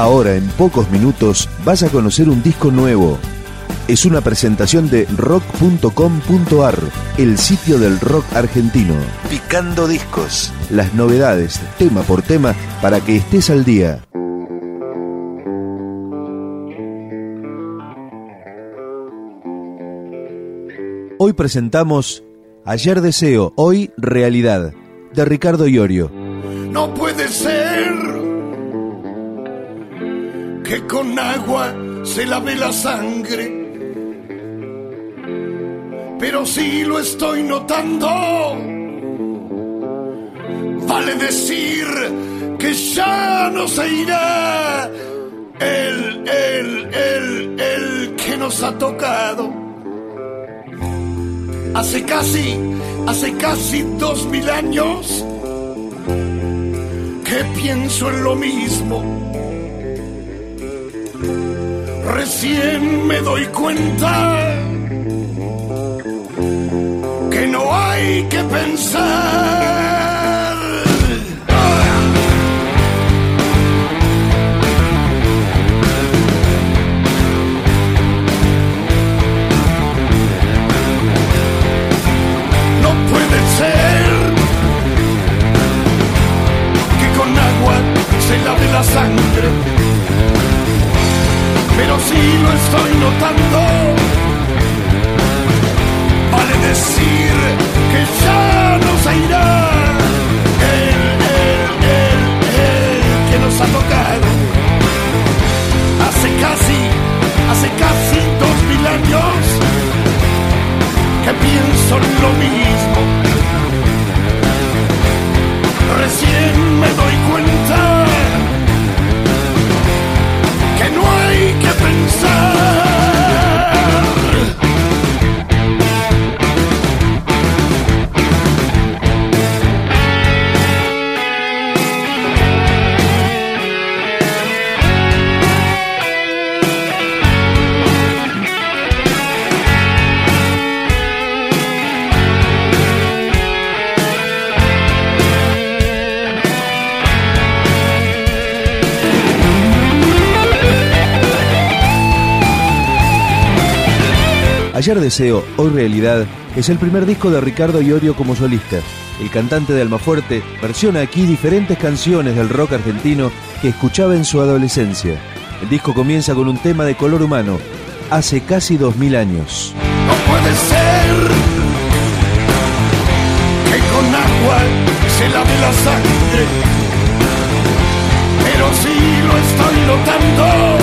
Ahora, en pocos minutos, vas a conocer un disco nuevo. Es una presentación de rock.com.ar, el sitio del rock argentino. Picando discos. Las novedades, tema por tema, para que estés al día. Hoy presentamos Ayer Deseo, Hoy Realidad, de Ricardo Iorio. No puede ser que con agua se lave la sangre, pero sí lo estoy notando. Vale decir que ya no se irá el, el, el, el que nos ha tocado. Hace casi, hace casi dos mil años que pienso en lo mismo recién me doy cuenta que no hay que pensar. No puede ser que con agua se lave la sangre sí lo estoy notando. Vale decir que ya no se irá Ayer Deseo, Hoy Realidad es el primer disco de Ricardo Iorio como solista. El cantante de Almafuerte versiona aquí diferentes canciones del rock argentino que escuchaba en su adolescencia. El disco comienza con un tema de color humano, hace casi dos mil años. No puede ser que con agua se lave la sangre, pero sí lo estoy notando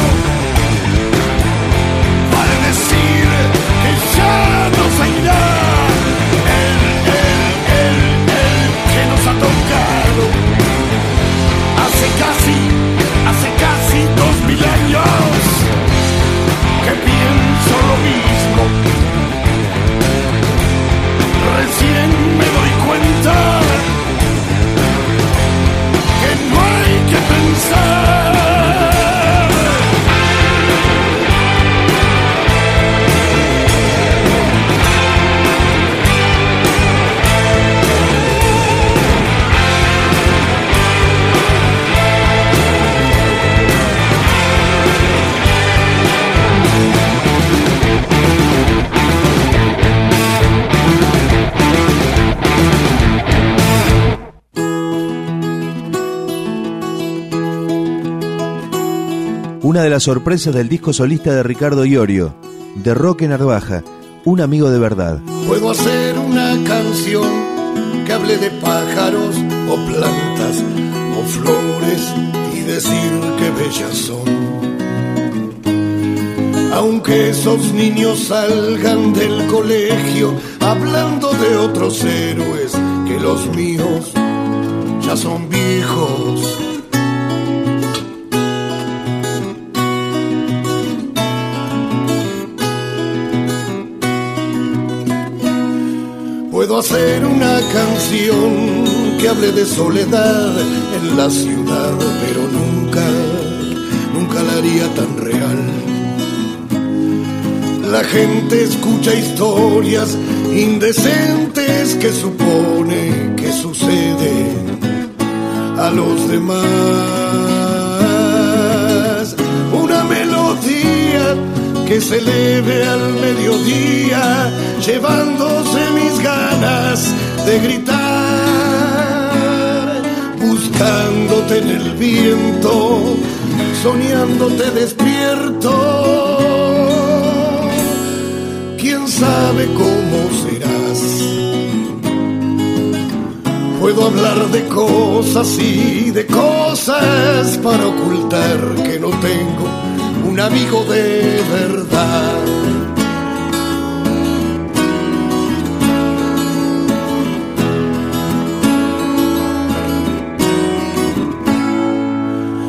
hace casi dos mil años que pienso lo mismo. Recién me doy cuenta una de las sorpresas del disco solista de Ricardo Iorio, de Roque Narvaja, un amigo de verdad. Puedo hacer una canción que hable de pájaros o plantas o flores y decir que bellas son. Aunque esos niños salgan del colegio hablando de otros héroes que los míos ya son viejos Puedo hacer una canción que hable de soledad en la ciudad, pero nunca, nunca la haría tan real. La gente escucha historias indecentes que supone que sucede a los demás. melodía que se eleve al mediodía, llevándose mis ganas de gritar, buscándote en el viento, soñándote despierto. ¿Quién sabe cómo serás? Puedo hablar de cosas y de cosas para ocultar que no tengo un amigo de verdad.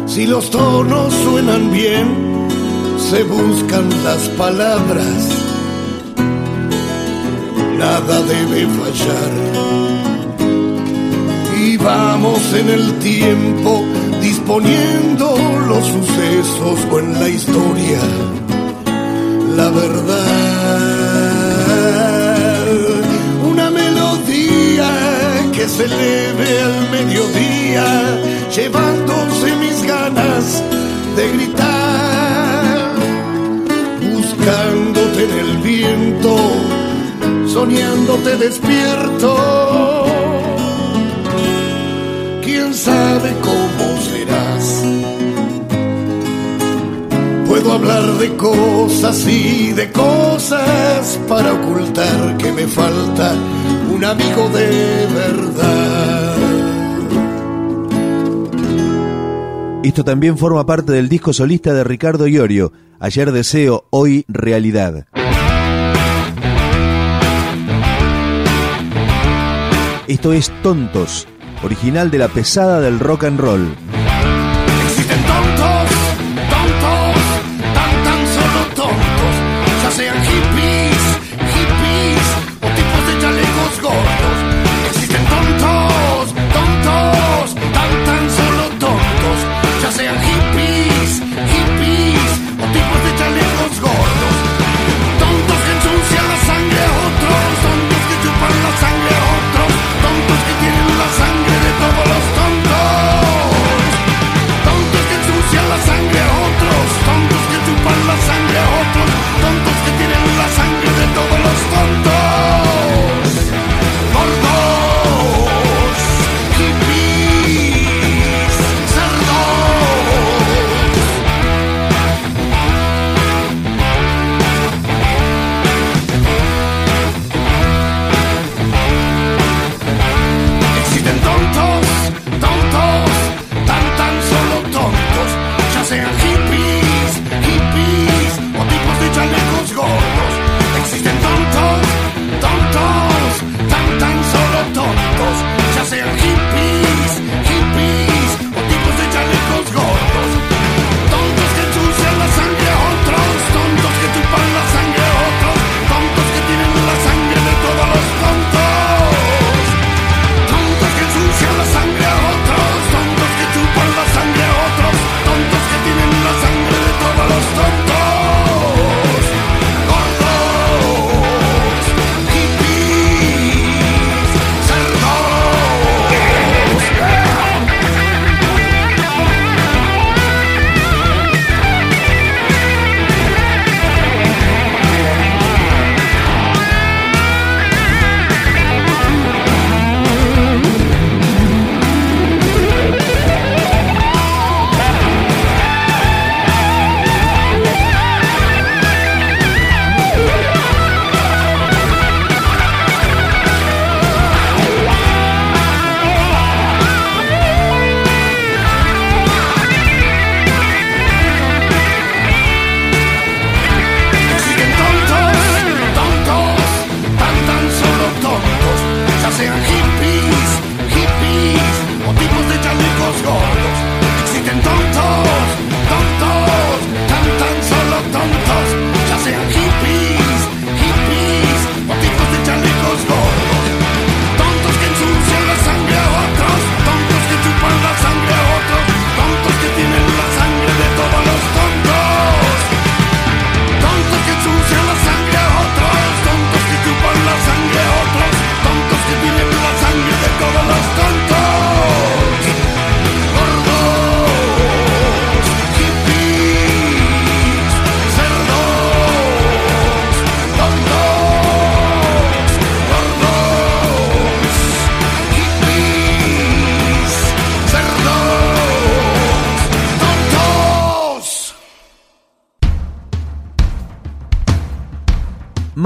Si los tonos suenan bien, se buscan las palabras. Nada debe fallar. Y vamos en el tiempo disponiendo los sucesos o en la historia. La verdad, una melodía que se eleve al mediodía, llevándose mis ganas de gritar, buscándote en el viento, soñándote despierto. ¿Quién sabe cómo Puedo hablar de cosas y de cosas para ocultar que me falta un amigo de verdad. Esto también forma parte del disco solista de Ricardo Iorio, Ayer Deseo, Hoy Realidad. Esto es Tontos, original de la pesada del rock and roll.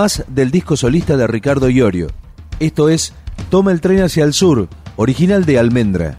Más del disco solista de Ricardo Iorio. Esto es Toma el tren hacia el sur, original de Almendra.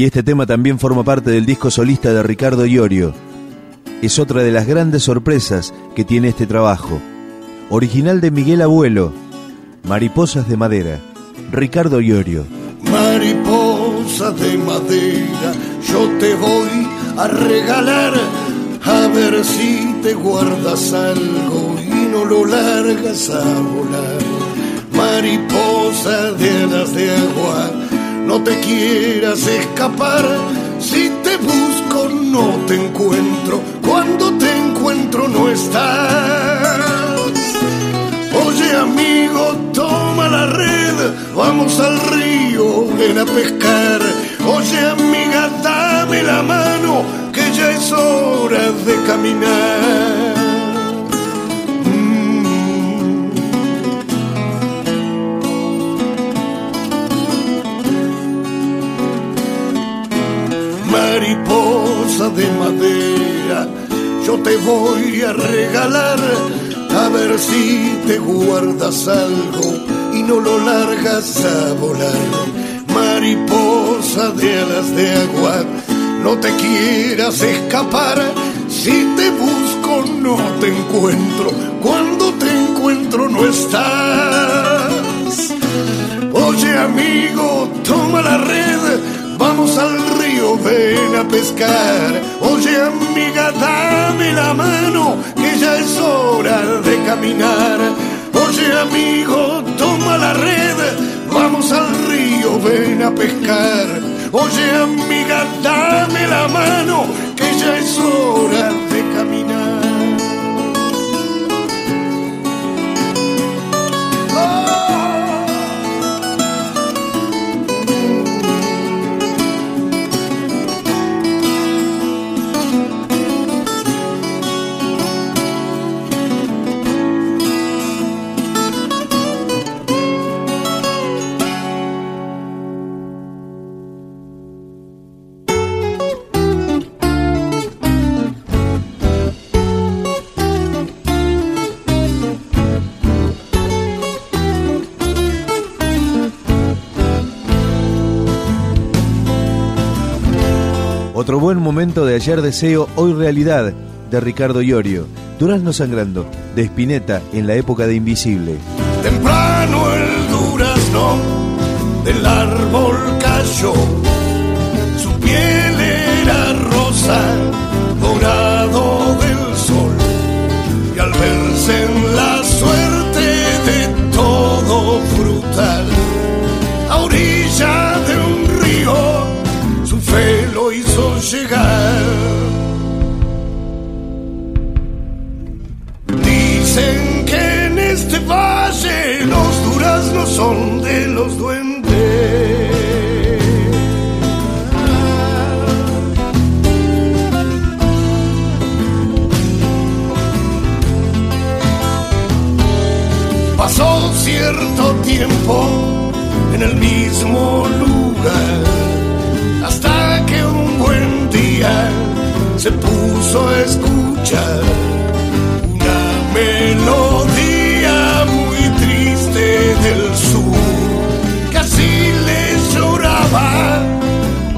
Y este tema también forma parte del disco solista de Ricardo Iorio. Es otra de las grandes sorpresas que tiene este trabajo. Original de Miguel Abuelo, Mariposas de Madera, Ricardo Iorio. Mariposa de madera, yo te voy a regalar, a ver si te guardas algo y no lo largas a volar. Mariposa de alas de agua no te quieras escapar. Si te busco no te encuentro, cuando te encuentro no estás. Oye amigo, toma la red, vamos al río, ven a pescar. Oye amiga, dame la mano, que ya es hora de caminar. Mariposa de madera, yo te voy a regalar, a ver si te guardas algo y no lo largas a volar. Mariposa de alas de agua, no te quieras escapar, si te busco no te encuentro, cuando te encuentro no estás. Oye amigo, toma la red, vamos al río, ven a pescar. Oye amiga, dame la mano, que ya es hora de caminar. Oye amigo, toma la red, vamos al río, ven a pescar. Oye amiga, dame la mano, que ya es hora de caminar. Otro buen momento de ayer deseo, hoy realidad, de Ricardo Iorio. Durazno sangrando, de Spinetta en la época de Invisible. Temprano el durazno del árbol cayó, cierto tiempo en el mismo lugar hasta que un buen día se puso a escuchar una melodía muy triste del sur, casi le lloraba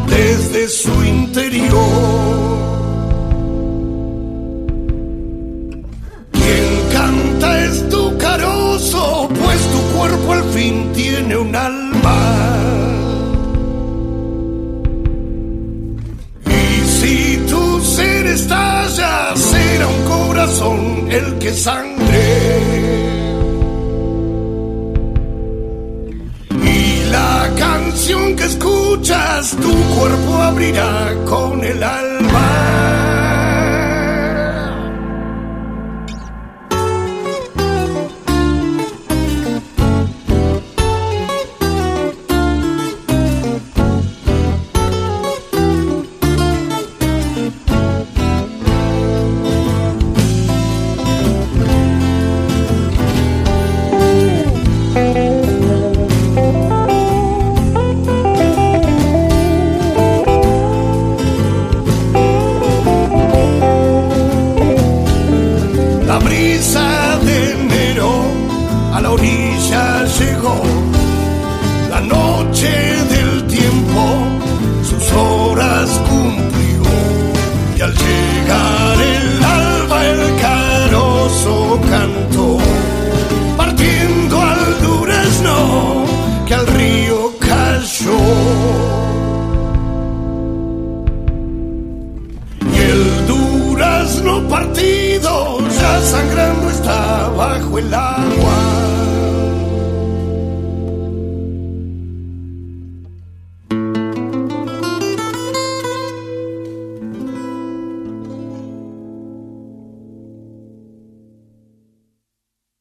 desde su interior. Fin tiene un alma. Y si tu ser estalla, será un corazón el que sangre. Y la canción que escuchas, tu cuerpo abrirá con el alma.